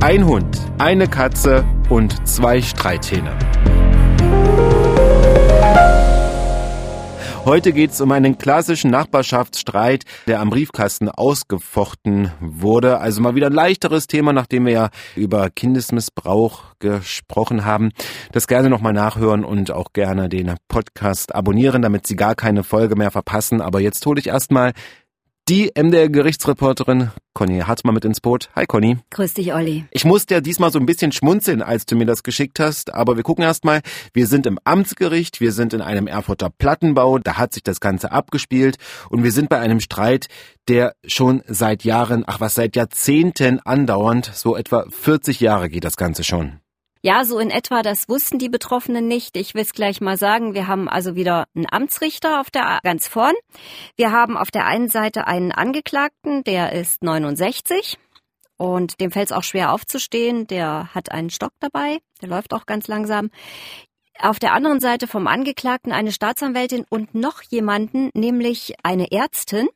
Ein Hund, eine Katze und zwei Streithähne. Heute geht es um einen klassischen Nachbarschaftsstreit, der am Briefkasten ausgefochten wurde. Also mal wieder ein leichteres Thema, nachdem wir ja über Kindesmissbrauch gesprochen haben. Das gerne nochmal nachhören und auch gerne den Podcast abonnieren, damit Sie gar keine Folge mehr verpassen. Aber jetzt hole ich erstmal die MDR-Gerichtsreporterin Conny Hartmann mit ins Boot. Hi Conny. Grüß dich, Olli. Ich musste ja diesmal so ein bisschen schmunzeln, als du mir das geschickt hast, aber wir gucken erstmal. Wir sind im Amtsgericht, wir sind in einem Erfurter Plattenbau, da hat sich das Ganze abgespielt und wir sind bei einem Streit, der schon seit Jahren, ach was, seit Jahrzehnten andauernd, so etwa 40 Jahre geht das Ganze schon. Ja, so in etwa, das wussten die Betroffenen nicht. Ich will es gleich mal sagen. Wir haben also wieder einen Amtsrichter auf der ganz vorn. Wir haben auf der einen Seite einen Angeklagten, der ist 69 und dem fällt es auch schwer aufzustehen. Der hat einen Stock dabei, der läuft auch ganz langsam. Auf der anderen Seite vom Angeklagten eine Staatsanwältin und noch jemanden, nämlich eine Ärztin.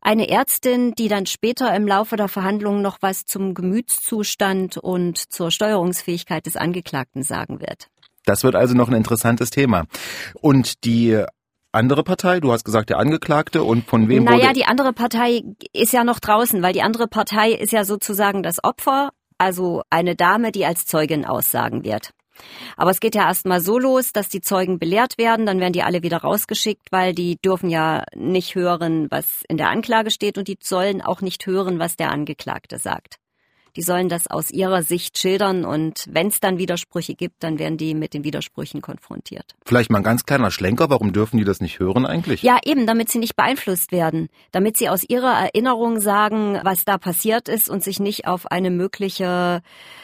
Eine Ärztin, die dann später im Laufe der Verhandlungen noch was zum Gemütszustand und zur Steuerungsfähigkeit des Angeklagten sagen wird. Das wird also noch ein interessantes Thema. Und die andere Partei? Du hast gesagt, der Angeklagte und von wem naja, wurde... Naja, die andere Partei ist ja noch draußen, weil die andere Partei ist ja sozusagen das Opfer, also eine Dame, die als Zeugin aussagen wird. Aber es geht ja erstmal so los, dass die Zeugen belehrt werden, dann werden die alle wieder rausgeschickt, weil die dürfen ja nicht hören, was in der Anklage steht und die sollen auch nicht hören, was der Angeklagte sagt. Die sollen das aus ihrer Sicht schildern und wenn es dann Widersprüche gibt, dann werden die mit den Widersprüchen konfrontiert. Vielleicht mal ein ganz kleiner Schlenker, warum dürfen die das nicht hören eigentlich? Ja, eben, damit sie nicht beeinflusst werden, damit sie aus ihrer Erinnerung sagen, was da passiert ist und sich nicht auf eine mögliche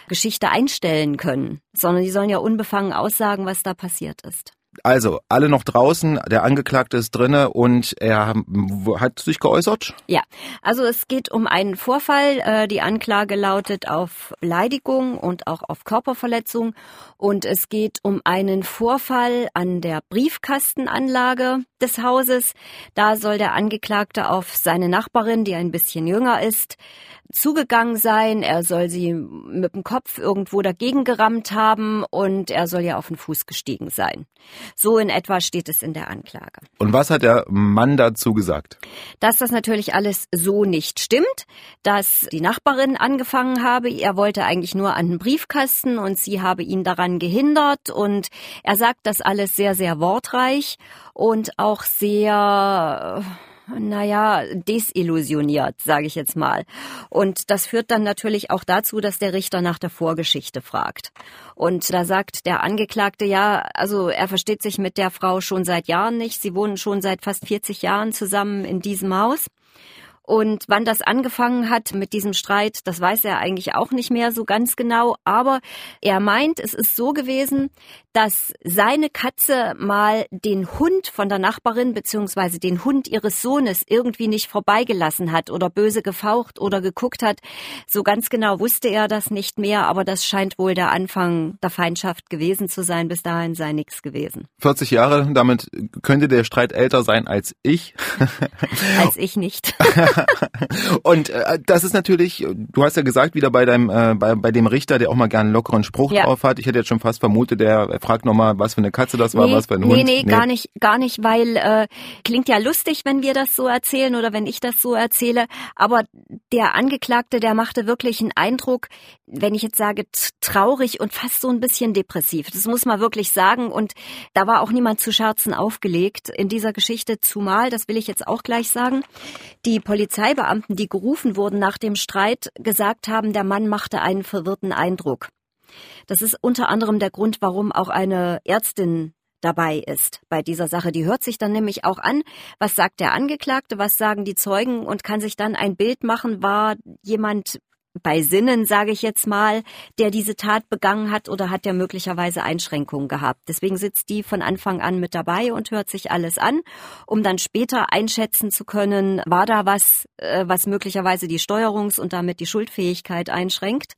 Geschichte einstellen können, sondern die sollen ja unbefangen aussagen, was da passiert ist. Also, alle noch draußen, der Angeklagte ist drinne und er hat sich geäußert? Ja, also es geht um einen Vorfall. Äh, die Anklage lautet auf Beleidigung und auch auf Körperverletzung. Und es geht um einen Vorfall an der Briefkastenanlage des Hauses. Da soll der Angeklagte auf seine Nachbarin, die ein bisschen jünger ist, zugegangen sein. Er soll sie mit dem Kopf irgendwo dagegen gerammt haben und er soll ja auf den Fuß gestiegen sein. So in etwa steht es in der Anklage. Und was hat der Mann dazu gesagt? Dass das natürlich alles so nicht stimmt, dass die Nachbarin angefangen habe. Er wollte eigentlich nur an den Briefkasten und sie habe ihn daran gehindert und er sagt das alles sehr, sehr wortreich und auch sehr naja, desillusioniert, sage ich jetzt mal. Und das führt dann natürlich auch dazu, dass der Richter nach der Vorgeschichte fragt. Und da sagt der Angeklagte, ja, also er versteht sich mit der Frau schon seit Jahren nicht. Sie wohnen schon seit fast 40 Jahren zusammen in diesem Haus. Und wann das angefangen hat mit diesem Streit, das weiß er eigentlich auch nicht mehr so ganz genau. Aber er meint, es ist so gewesen, dass seine Katze mal den Hund von der Nachbarin beziehungsweise den Hund ihres Sohnes irgendwie nicht vorbeigelassen hat oder böse gefaucht oder geguckt hat. So ganz genau wusste er das nicht mehr, aber das scheint wohl der Anfang der Feindschaft gewesen zu sein. Bis dahin sei nichts gewesen. 40 Jahre, damit könnte der Streit älter sein als ich. als ich nicht. Und äh, das ist natürlich, du hast ja gesagt, wieder bei deinem, äh, bei, bei dem Richter, der auch mal gerne einen lockeren Spruch ja. drauf hat. Ich hätte jetzt schon fast vermutet, der fragt nochmal, was für eine Katze das war, nee, was für ein nee, Hund. Nee, nee, gar nicht, gar nicht, weil äh, klingt ja lustig, wenn wir das so erzählen oder wenn ich das so erzähle. Aber der Angeklagte, der machte wirklich einen Eindruck, wenn ich jetzt sage, traurig und fast so ein bisschen depressiv. Das muss man wirklich sagen. Und da war auch niemand zu Scherzen aufgelegt in dieser Geschichte, zumal, das will ich jetzt auch gleich sagen, die Polizeibeamten, die gerufen wurden nach dem Streit, gesagt haben, der Mann machte einen verwirrten Eindruck. Das ist unter anderem der Grund, warum auch eine Ärztin dabei ist bei dieser Sache. Die hört sich dann nämlich auch an, was sagt der Angeklagte, was sagen die Zeugen und kann sich dann ein Bild machen, war jemand bei Sinnen, sage ich jetzt mal, der diese Tat begangen hat oder hat der möglicherweise Einschränkungen gehabt. Deswegen sitzt die von Anfang an mit dabei und hört sich alles an, um dann später einschätzen zu können, war da was, äh, was möglicherweise die Steuerungs- und damit die Schuldfähigkeit einschränkt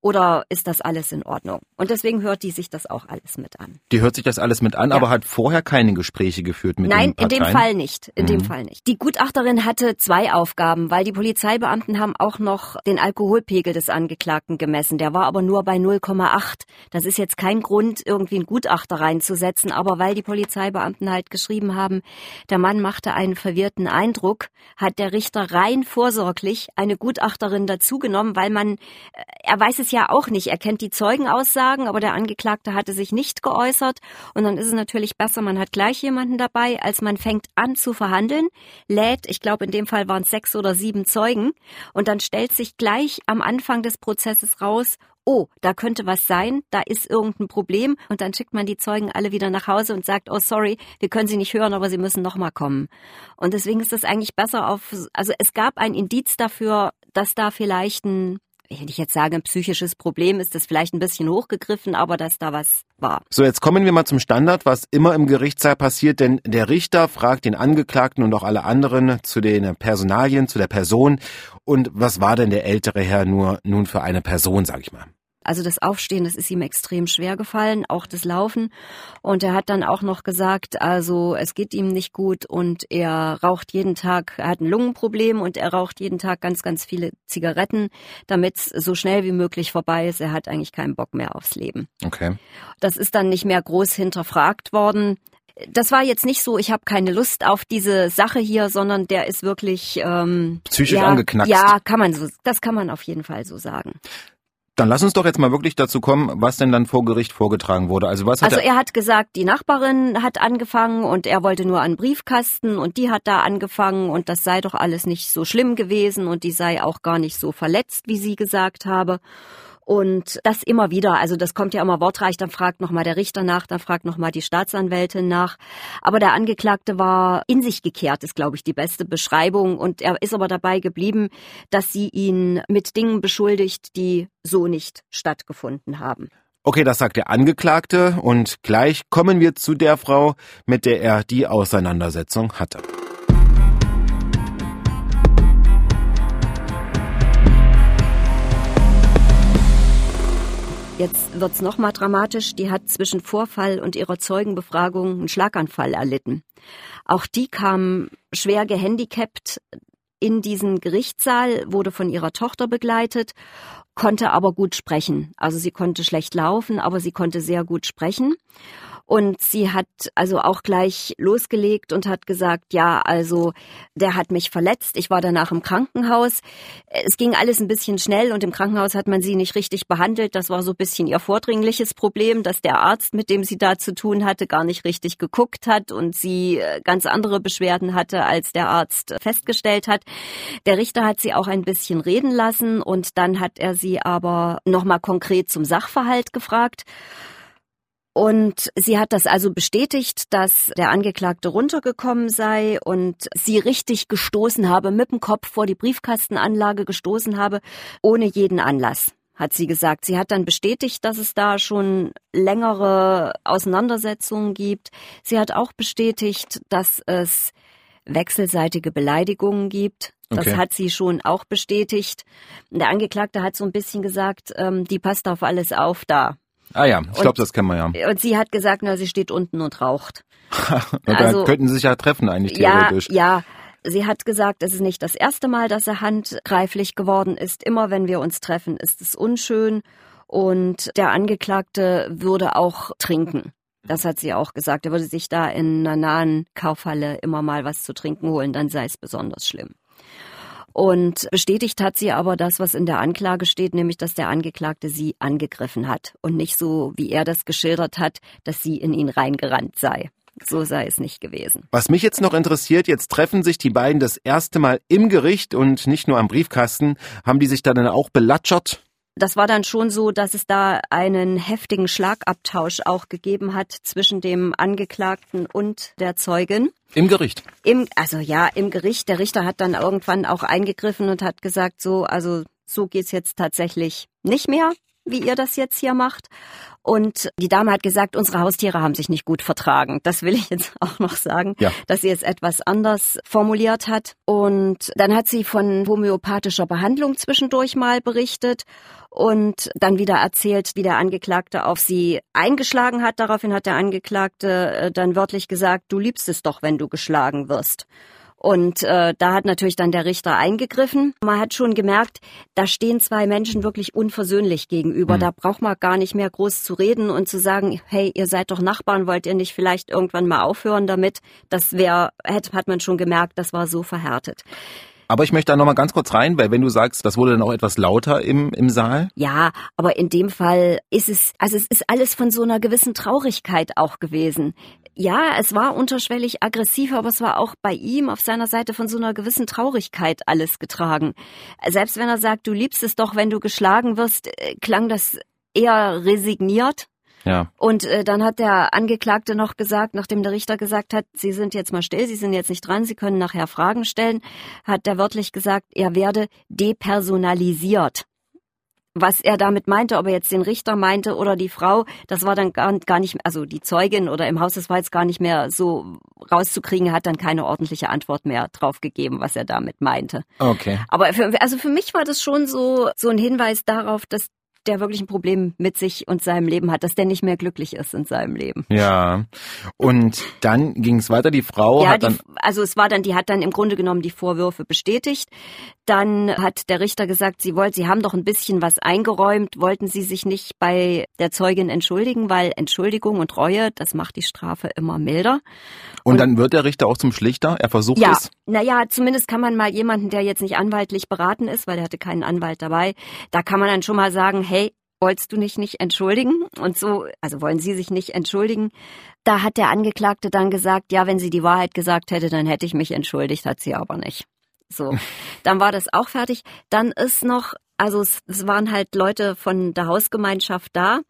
oder ist das alles in Ordnung? Und deswegen hört die sich das auch alles mit an. Die hört sich das alles mit an, ja. aber hat vorher keine Gespräche geführt mit Nein, in dem Fall nicht. In mhm. dem Fall nicht. Die Gutachterin hatte zwei Aufgaben, weil die Polizeibeamten haben auch noch den Alkohol Alkoholpegel des Angeklagten gemessen. Der war aber nur bei 0,8. Das ist jetzt kein Grund, irgendwie einen Gutachter reinzusetzen, aber weil die Polizeibeamten halt geschrieben haben, der Mann machte einen verwirrten Eindruck, hat der Richter rein vorsorglich eine Gutachterin dazugenommen, weil man, äh, er weiß es ja auch nicht, er kennt die Zeugenaussagen, aber der Angeklagte hatte sich nicht geäußert und dann ist es natürlich besser, man hat gleich jemanden dabei, als man fängt an zu verhandeln, lädt, ich glaube in dem Fall waren es sechs oder sieben Zeugen und dann stellt sich gleich am Anfang des Prozesses raus, oh, da könnte was sein, da ist irgendein Problem und dann schickt man die Zeugen alle wieder nach Hause und sagt, oh sorry, wir können sie nicht hören, aber sie müssen noch mal kommen. Und deswegen ist es eigentlich besser auf, also es gab ein Indiz dafür, dass da vielleicht ein wenn ich jetzt sage, ein psychisches Problem, ist das vielleicht ein bisschen hochgegriffen, aber dass da was war. So, jetzt kommen wir mal zum Standard, was immer im Gerichtssaal passiert, denn der Richter fragt den Angeklagten und auch alle anderen zu den Personalien, zu der Person. Und was war denn der ältere Herr nur nun für eine Person, sag ich mal? Also das Aufstehen, das ist ihm extrem schwer gefallen, auch das Laufen. Und er hat dann auch noch gesagt, also es geht ihm nicht gut und er raucht jeden Tag, er hat ein Lungenproblem und er raucht jeden Tag ganz, ganz viele Zigaretten, damit es so schnell wie möglich vorbei ist. Er hat eigentlich keinen Bock mehr aufs Leben. Okay. Das ist dann nicht mehr groß hinterfragt worden. Das war jetzt nicht so, ich habe keine Lust auf diese Sache hier, sondern der ist wirklich ähm, psychisch ja, angeknackst. Ja, kann man so, das kann man auf jeden Fall so sagen. Dann lass uns doch jetzt mal wirklich dazu kommen, was denn dann vor Gericht vorgetragen wurde. Also was hat Also er, er hat gesagt, die Nachbarin hat angefangen und er wollte nur an Briefkasten und die hat da angefangen und das sei doch alles nicht so schlimm gewesen und die sei auch gar nicht so verletzt, wie sie gesagt habe. Und das immer wieder, also das kommt ja immer wortreich, dann fragt nochmal der Richter nach, dann fragt nochmal die Staatsanwältin nach. Aber der Angeklagte war in sich gekehrt, ist, glaube ich, die beste Beschreibung. Und er ist aber dabei geblieben, dass sie ihn mit Dingen beschuldigt, die so nicht stattgefunden haben. Okay, das sagt der Angeklagte und gleich kommen wir zu der Frau, mit der er die Auseinandersetzung hatte. Jetzt wird's noch mal dramatisch. Die hat zwischen Vorfall und ihrer Zeugenbefragung einen Schlaganfall erlitten. Auch die kam schwer gehandicapt in diesen Gerichtssaal, wurde von ihrer Tochter begleitet, konnte aber gut sprechen. Also sie konnte schlecht laufen, aber sie konnte sehr gut sprechen. Und sie hat also auch gleich losgelegt und hat gesagt, ja, also der hat mich verletzt. Ich war danach im Krankenhaus. Es ging alles ein bisschen schnell und im Krankenhaus hat man sie nicht richtig behandelt. Das war so ein bisschen ihr vordringliches Problem, dass der Arzt, mit dem sie da zu tun hatte, gar nicht richtig geguckt hat und sie äh, ganz andere Beschwerden hatte, als der Arzt festgestellt hat. Der Richter hat sie auch ein bisschen reden lassen und dann hat er sie aber nochmal konkret zum Sachverhalt gefragt. Und sie hat das also bestätigt, dass der Angeklagte runtergekommen sei und sie richtig gestoßen habe, mit dem Kopf vor die Briefkastenanlage gestoßen habe, ohne jeden Anlass hat sie gesagt. Sie hat dann bestätigt, dass es da schon längere Auseinandersetzungen gibt. Sie hat auch bestätigt, dass es wechselseitige Beleidigungen gibt. Das okay. hat sie schon auch bestätigt. Der Angeklagte hat so ein bisschen gesagt, ähm, die passt auf alles auf da. Ah ja, ich glaube, das kennen wir ja. Und sie hat gesagt, na, sie steht unten und raucht. und also, da könnten sie sich ja treffen eigentlich theoretisch. Ja, ja. Sie hat gesagt, es ist nicht das erste Mal, dass er handgreiflich geworden ist. Immer wenn wir uns treffen, ist es unschön. Und der Angeklagte würde auch trinken. Das hat sie auch gesagt. Er würde sich da in einer nahen Kaufhalle immer mal was zu trinken holen, dann sei es besonders schlimm. Und bestätigt hat sie aber das, was in der Anklage steht, nämlich, dass der Angeklagte sie angegriffen hat und nicht so, wie er das geschildert hat, dass sie in ihn reingerannt sei. So sei es nicht gewesen. Was mich jetzt noch interessiert, jetzt treffen sich die beiden das erste Mal im Gericht und nicht nur am Briefkasten. Haben die sich dann auch belatschert? Das war dann schon so, dass es da einen heftigen Schlagabtausch auch gegeben hat zwischen dem Angeklagten und der Zeugin. Im Gericht? Im, also ja, im Gericht. Der Richter hat dann irgendwann auch eingegriffen und hat gesagt, so, also so geht's jetzt tatsächlich nicht mehr wie ihr das jetzt hier macht. Und die Dame hat gesagt, unsere Haustiere haben sich nicht gut vertragen. Das will ich jetzt auch noch sagen, ja. dass sie es etwas anders formuliert hat. Und dann hat sie von homöopathischer Behandlung zwischendurch mal berichtet und dann wieder erzählt, wie der Angeklagte auf sie eingeschlagen hat. Daraufhin hat der Angeklagte äh, dann wörtlich gesagt, du liebst es doch, wenn du geschlagen wirst. Und äh, da hat natürlich dann der Richter eingegriffen. Man hat schon gemerkt, da stehen zwei Menschen wirklich unversöhnlich gegenüber. Mhm. Da braucht man gar nicht mehr groß zu reden und zu sagen, hey, ihr seid doch Nachbarn, wollt ihr nicht vielleicht irgendwann mal aufhören damit? Das wäre, hat man schon gemerkt, das war so verhärtet. Aber ich möchte da nochmal ganz kurz rein, weil wenn du sagst, das wurde dann auch etwas lauter im, im Saal. Ja, aber in dem Fall ist es, also es ist alles von so einer gewissen Traurigkeit auch gewesen. Ja, es war unterschwellig aggressiv, aber es war auch bei ihm auf seiner Seite von so einer gewissen Traurigkeit alles getragen. Selbst wenn er sagt, du liebst es doch, wenn du geschlagen wirst, äh, klang das eher resigniert. Ja. Und äh, dann hat der Angeklagte noch gesagt, nachdem der Richter gesagt hat, Sie sind jetzt mal still, Sie sind jetzt nicht dran, Sie können nachher Fragen stellen, hat der wörtlich gesagt, er werde depersonalisiert. Was er damit meinte, ob er jetzt den Richter meinte oder die Frau, das war dann gar, gar nicht, also die Zeugin oder im Haus des Walds gar nicht mehr so rauszukriegen, er hat dann keine ordentliche Antwort mehr drauf gegeben, was er damit meinte. Okay. Aber für, also für mich war das schon so, so ein Hinweis darauf, dass der wirklich ein Problem mit sich und seinem Leben hat, dass der nicht mehr glücklich ist in seinem Leben. Ja. Und dann ging es weiter. Die Frau ja, hat dann. Die, also es war dann, die hat dann im Grunde genommen die Vorwürfe bestätigt. Dann hat der Richter gesagt, sie wollte, sie haben doch ein bisschen was eingeräumt, wollten sie sich nicht bei der Zeugin entschuldigen, weil Entschuldigung und Reue, das macht die Strafe immer milder. Und, und dann wird der Richter auch zum Schlichter. Er versucht ja, es. Naja, zumindest kann man mal jemanden, der jetzt nicht anwaltlich beraten ist, weil er hatte keinen Anwalt dabei, da kann man dann schon mal sagen, hey, wolltest du dich nicht entschuldigen? Und so, also wollen Sie sich nicht entschuldigen? Da hat der Angeklagte dann gesagt, ja, wenn sie die Wahrheit gesagt hätte, dann hätte ich mich entschuldigt, hat sie aber nicht. So, dann war das auch fertig. Dann ist noch, also es, es waren halt Leute von der Hausgemeinschaft da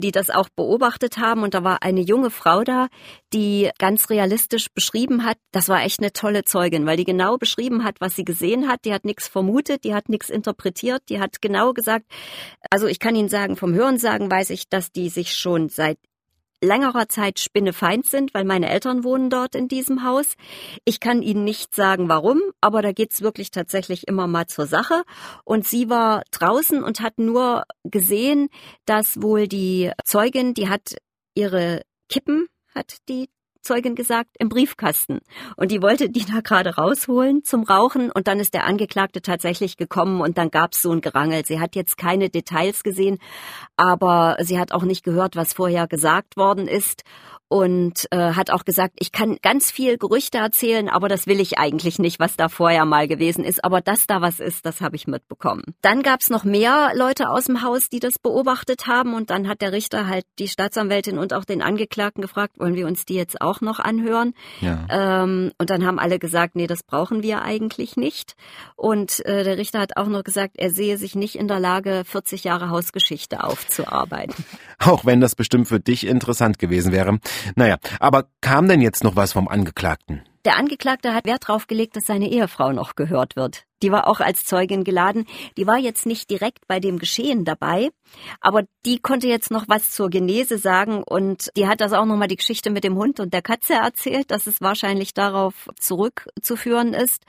die das auch beobachtet haben. Und da war eine junge Frau da, die ganz realistisch beschrieben hat, das war echt eine tolle Zeugin, weil die genau beschrieben hat, was sie gesehen hat. Die hat nichts vermutet, die hat nichts interpretiert, die hat genau gesagt, also ich kann Ihnen sagen, vom Hörensagen weiß ich, dass die sich schon seit längerer Zeit spinnefeind sind, weil meine Eltern wohnen dort in diesem Haus. Ich kann Ihnen nicht sagen, warum, aber da geht's wirklich tatsächlich immer mal zur Sache. Und sie war draußen und hat nur gesehen, dass wohl die Zeugin, die hat ihre Kippen, hat die Zeugin gesagt, im Briefkasten. Und die wollte die da gerade rausholen zum Rauchen und dann ist der Angeklagte tatsächlich gekommen und dann gab's so ein Gerangel. Sie hat jetzt keine Details gesehen, aber sie hat auch nicht gehört, was vorher gesagt worden ist und äh, hat auch gesagt, ich kann ganz viel Gerüchte erzählen, aber das will ich eigentlich nicht, was da vorher mal gewesen ist. Aber dass da was ist, das habe ich mitbekommen. Dann gab es noch mehr Leute aus dem Haus, die das beobachtet haben und dann hat der Richter halt die Staatsanwältin und auch den Angeklagten gefragt, wollen wir uns die jetzt auch noch anhören? Ja. Ähm, und dann haben alle gesagt, nee, das brauchen wir eigentlich nicht. Und äh, der Richter hat auch noch gesagt, er sehe sich nicht in der Lage, 40 Jahre Hausgeschichte aufzuarbeiten. Auch wenn das bestimmt für dich interessant gewesen wäre. Naja, aber kam denn jetzt noch was vom Angeklagten? Der Angeklagte hat Wert darauf gelegt, dass seine Ehefrau noch gehört wird. Die war auch als Zeugin geladen. Die war jetzt nicht direkt bei dem Geschehen dabei, aber die konnte jetzt noch was zur Genese sagen und die hat das auch nochmal die Geschichte mit dem Hund und der Katze erzählt, dass es wahrscheinlich darauf zurückzuführen ist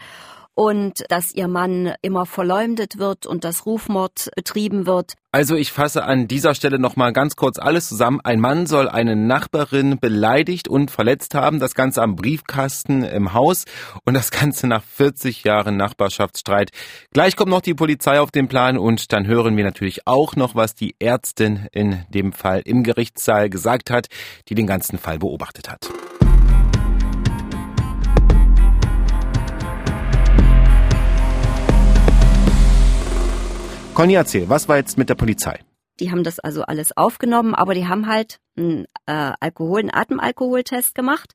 und dass ihr Mann immer verleumdet wird und dass Rufmord betrieben wird. Also ich fasse an dieser Stelle nochmal ganz kurz alles zusammen. Ein Mann soll eine Nachbarin beleidigt und verletzt haben, das Ganze am Briefkasten im Haus und das Ganze nach 40 Jahren Nachbarschaftsstreit. Gleich kommt noch die Polizei auf den Plan und dann hören wir natürlich auch noch, was die Ärztin in dem Fall im Gerichtssaal gesagt hat, die den ganzen Fall beobachtet hat. Conny, erzähl, was war jetzt mit der Polizei? Die haben das also alles aufgenommen, aber die haben halt einen äh, Alkohol, einen Atemalkoholtest gemacht.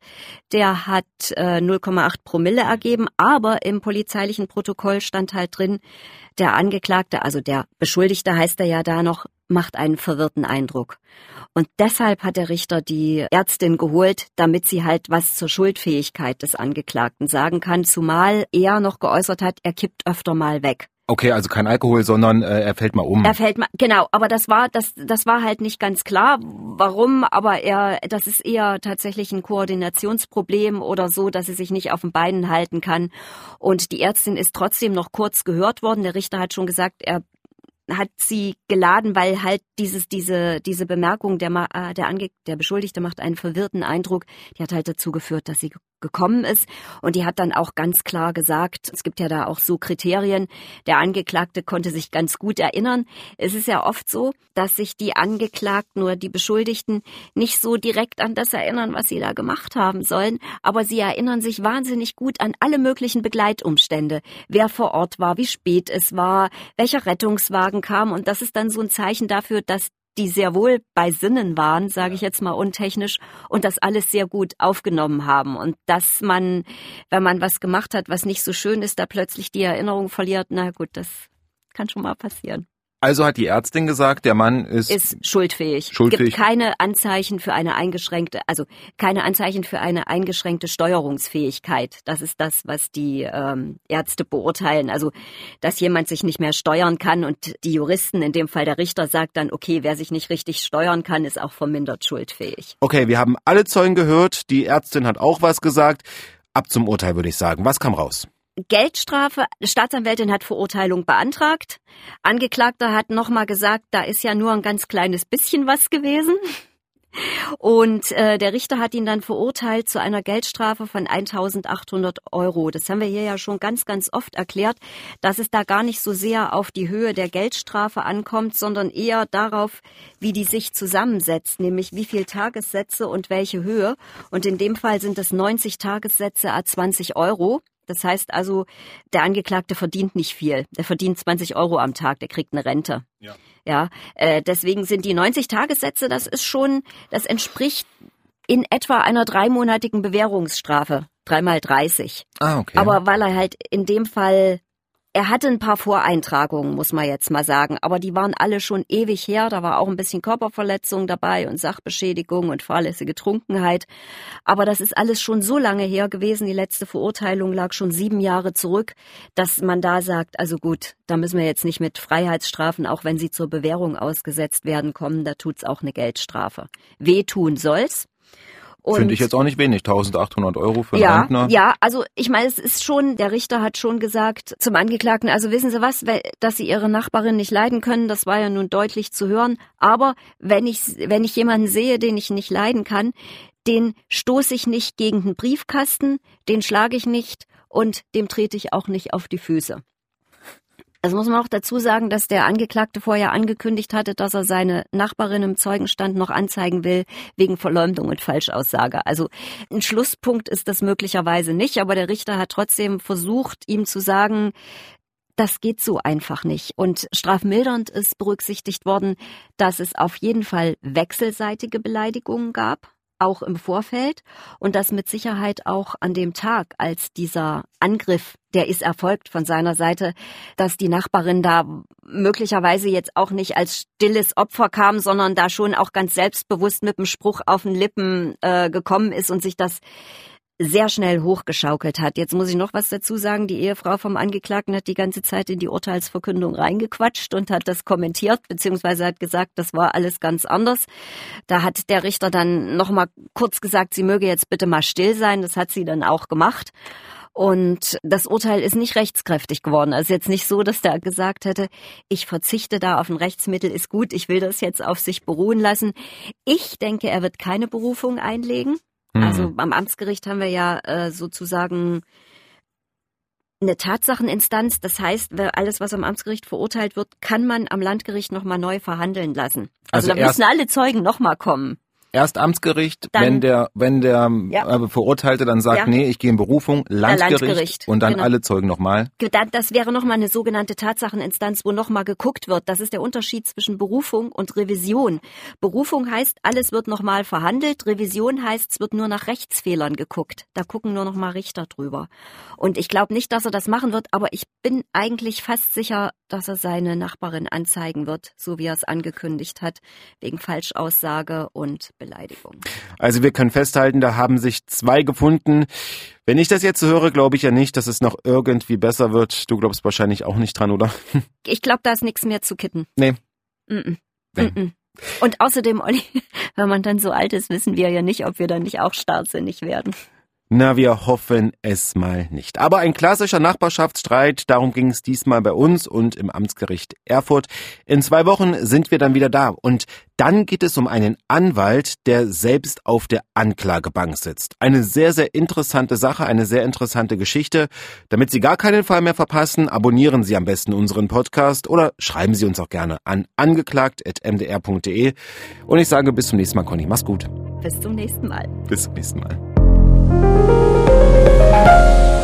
Der hat äh, 0,8 Promille ergeben, aber im polizeilichen Protokoll stand halt drin, der Angeklagte, also der Beschuldigte heißt er ja da noch, macht einen verwirrten Eindruck. Und deshalb hat der Richter die Ärztin geholt, damit sie halt was zur Schuldfähigkeit des Angeklagten sagen kann, zumal er noch geäußert hat, er kippt öfter mal weg. Okay, also kein Alkohol, sondern äh, er fällt mal um. Er fällt mal, genau. Aber das war das das war halt nicht ganz klar, warum. Aber er, das ist eher tatsächlich ein Koordinationsproblem oder so, dass er sich nicht auf den Beinen halten kann. Und die Ärztin ist trotzdem noch kurz gehört worden. Der Richter hat schon gesagt, er hat sie geladen, weil halt dieses diese diese Bemerkung der äh, der Ange der Beschuldigte macht einen verwirrten Eindruck, die hat halt dazu geführt, dass sie gekommen ist. Und die hat dann auch ganz klar gesagt, es gibt ja da auch so Kriterien, der Angeklagte konnte sich ganz gut erinnern. Es ist ja oft so, dass sich die Angeklagten oder die Beschuldigten nicht so direkt an das erinnern, was sie da gemacht haben sollen, aber sie erinnern sich wahnsinnig gut an alle möglichen Begleitumstände, wer vor Ort war, wie spät es war, welcher Rettungswagen kam. Und das ist dann so ein Zeichen dafür, dass die sehr wohl bei Sinnen waren, sage ich jetzt mal untechnisch, und das alles sehr gut aufgenommen haben. Und dass man, wenn man was gemacht hat, was nicht so schön ist, da plötzlich die Erinnerung verliert, na gut, das kann schon mal passieren. Also hat die Ärztin gesagt, der Mann ist, ist schuldfähig. schuldfähig. Gibt keine Anzeichen für eine eingeschränkte, also keine Anzeichen für eine eingeschränkte Steuerungsfähigkeit. Das ist das, was die ähm, Ärzte beurteilen. Also, dass jemand sich nicht mehr steuern kann und die Juristen, in dem Fall der Richter, sagt dann, okay, wer sich nicht richtig steuern kann, ist auch vermindert schuldfähig. Okay, wir haben alle Zeugen gehört. Die Ärztin hat auch was gesagt. Ab zum Urteil würde ich sagen. Was kam raus? Geldstrafe, Staatsanwältin hat Verurteilung beantragt. Angeklagter hat nochmal gesagt, da ist ja nur ein ganz kleines bisschen was gewesen. Und äh, der Richter hat ihn dann verurteilt zu einer Geldstrafe von 1800 Euro. Das haben wir hier ja schon ganz, ganz oft erklärt, dass es da gar nicht so sehr auf die Höhe der Geldstrafe ankommt, sondern eher darauf, wie die sich zusammensetzt, nämlich wie viel Tagessätze und welche Höhe. Und in dem Fall sind es 90 Tagessätze a 20 Euro. Das heißt also, der Angeklagte verdient nicht viel. Der verdient 20 Euro am Tag, der kriegt eine Rente. Ja. Ja, äh, deswegen sind die 90 Tagessätze, das ist schon, das entspricht in etwa einer dreimonatigen Bewährungsstrafe. Dreimal 30. Ah, okay. Aber weil er halt in dem Fall er hatte ein paar Voreintragungen, muss man jetzt mal sagen, aber die waren alle schon ewig her. Da war auch ein bisschen Körperverletzung dabei und Sachbeschädigung und fahrlässige Trunkenheit. Aber das ist alles schon so lange her gewesen. Die letzte Verurteilung lag schon sieben Jahre zurück, dass man da sagt, also gut, da müssen wir jetzt nicht mit Freiheitsstrafen, auch wenn sie zur Bewährung ausgesetzt werden, kommen. Da tut's auch eine Geldstrafe. Wehtun soll's. Finde ich jetzt auch nicht wenig, 1800 Euro für einen ja, Rentner. Ja, also ich meine, es ist schon, der Richter hat schon gesagt zum Angeklagten, also wissen Sie was, dass Sie Ihre Nachbarin nicht leiden können, das war ja nun deutlich zu hören. Aber wenn ich, wenn ich jemanden sehe, den ich nicht leiden kann, den stoße ich nicht gegen den Briefkasten, den schlage ich nicht und dem trete ich auch nicht auf die Füße. Also muss man auch dazu sagen, dass der Angeklagte vorher angekündigt hatte, dass er seine Nachbarin im Zeugenstand noch anzeigen will wegen Verleumdung und Falschaussage. Also ein Schlusspunkt ist das möglicherweise nicht, aber der Richter hat trotzdem versucht, ihm zu sagen, das geht so einfach nicht. Und strafmildernd ist berücksichtigt worden, dass es auf jeden Fall wechselseitige Beleidigungen gab auch im Vorfeld und das mit Sicherheit auch an dem Tag, als dieser Angriff, der ist erfolgt von seiner Seite, dass die Nachbarin da möglicherweise jetzt auch nicht als stilles Opfer kam, sondern da schon auch ganz selbstbewusst mit dem Spruch auf den Lippen äh, gekommen ist und sich das sehr schnell hochgeschaukelt hat. Jetzt muss ich noch was dazu sagen. Die Ehefrau vom Angeklagten hat die ganze Zeit in die Urteilsverkündung reingequatscht und hat das kommentiert, beziehungsweise hat gesagt, das war alles ganz anders. Da hat der Richter dann noch mal kurz gesagt, sie möge jetzt bitte mal still sein. Das hat sie dann auch gemacht. Und das Urteil ist nicht rechtskräftig geworden. Also jetzt nicht so, dass der gesagt hätte, ich verzichte da auf ein Rechtsmittel, ist gut, ich will das jetzt auf sich beruhen lassen. Ich denke, er wird keine Berufung einlegen. Also Mhm. am Amtsgericht haben wir ja äh, sozusagen eine Tatsacheninstanz. Das heißt, alles, was am Amtsgericht verurteilt wird, kann man am Landgericht nochmal neu verhandeln lassen. Also, Also da müssen alle Zeugen nochmal kommen. Erst Amtsgericht, Dann- wenn der, wenn der Ja. äh, Verurteilte dann sagt, Ja. nee, ich gehe in Berufung, Landgericht, Landgericht, und dann genau. alle Zeugen nochmal. Das wäre nochmal eine sogenannte Tatsacheninstanz, wo nochmal geguckt wird. Das ist der Unterschied zwischen Berufung und Revision. Berufung heißt, alles wird nochmal verhandelt. Revision heißt, es wird nur nach Rechtsfehlern geguckt. Da gucken nur nochmal Richter drüber. Und ich glaube nicht, dass er das machen wird, aber ich bin eigentlich fast sicher, dass er seine Nachbarin anzeigen wird, so wie er es angekündigt hat, wegen Falschaussage und Beleidigung. Also wir können festhalten, da haben sich zwei gefunden. Wenn ich das jetzt so höre, glaube ich ja nicht, dass es noch irgendwie besser wird. Du glaubst wahrscheinlich auch nicht dran, oder? Ich glaube, da ist nichts mehr zu kitten. Nee. Mm Nee. -mm. Mm Und außerdem, Olli, wenn man dann so alt ist, wissen wir ja nicht, ob wir dann nicht auch starrsinnig werden. Na, wir hoffen es mal nicht. Aber ein klassischer Nachbarschaftsstreit, darum ging es diesmal bei uns und im Amtsgericht Erfurt. In zwei Wochen sind wir dann wieder da und dann geht es um einen Anwalt, der selbst auf der Anklagebank sitzt. Eine sehr, sehr interessante Sache, eine sehr interessante Geschichte. Damit Sie gar keinen Fall mehr verpassen, abonnieren Sie am besten unseren Podcast oder schreiben Sie uns auch gerne an angeklagt.mdr.de. Und ich sage bis zum nächsten Mal, Conny. Mach's gut. Bis zum nächsten Mal. Bis zum nächsten Mal. Thank you.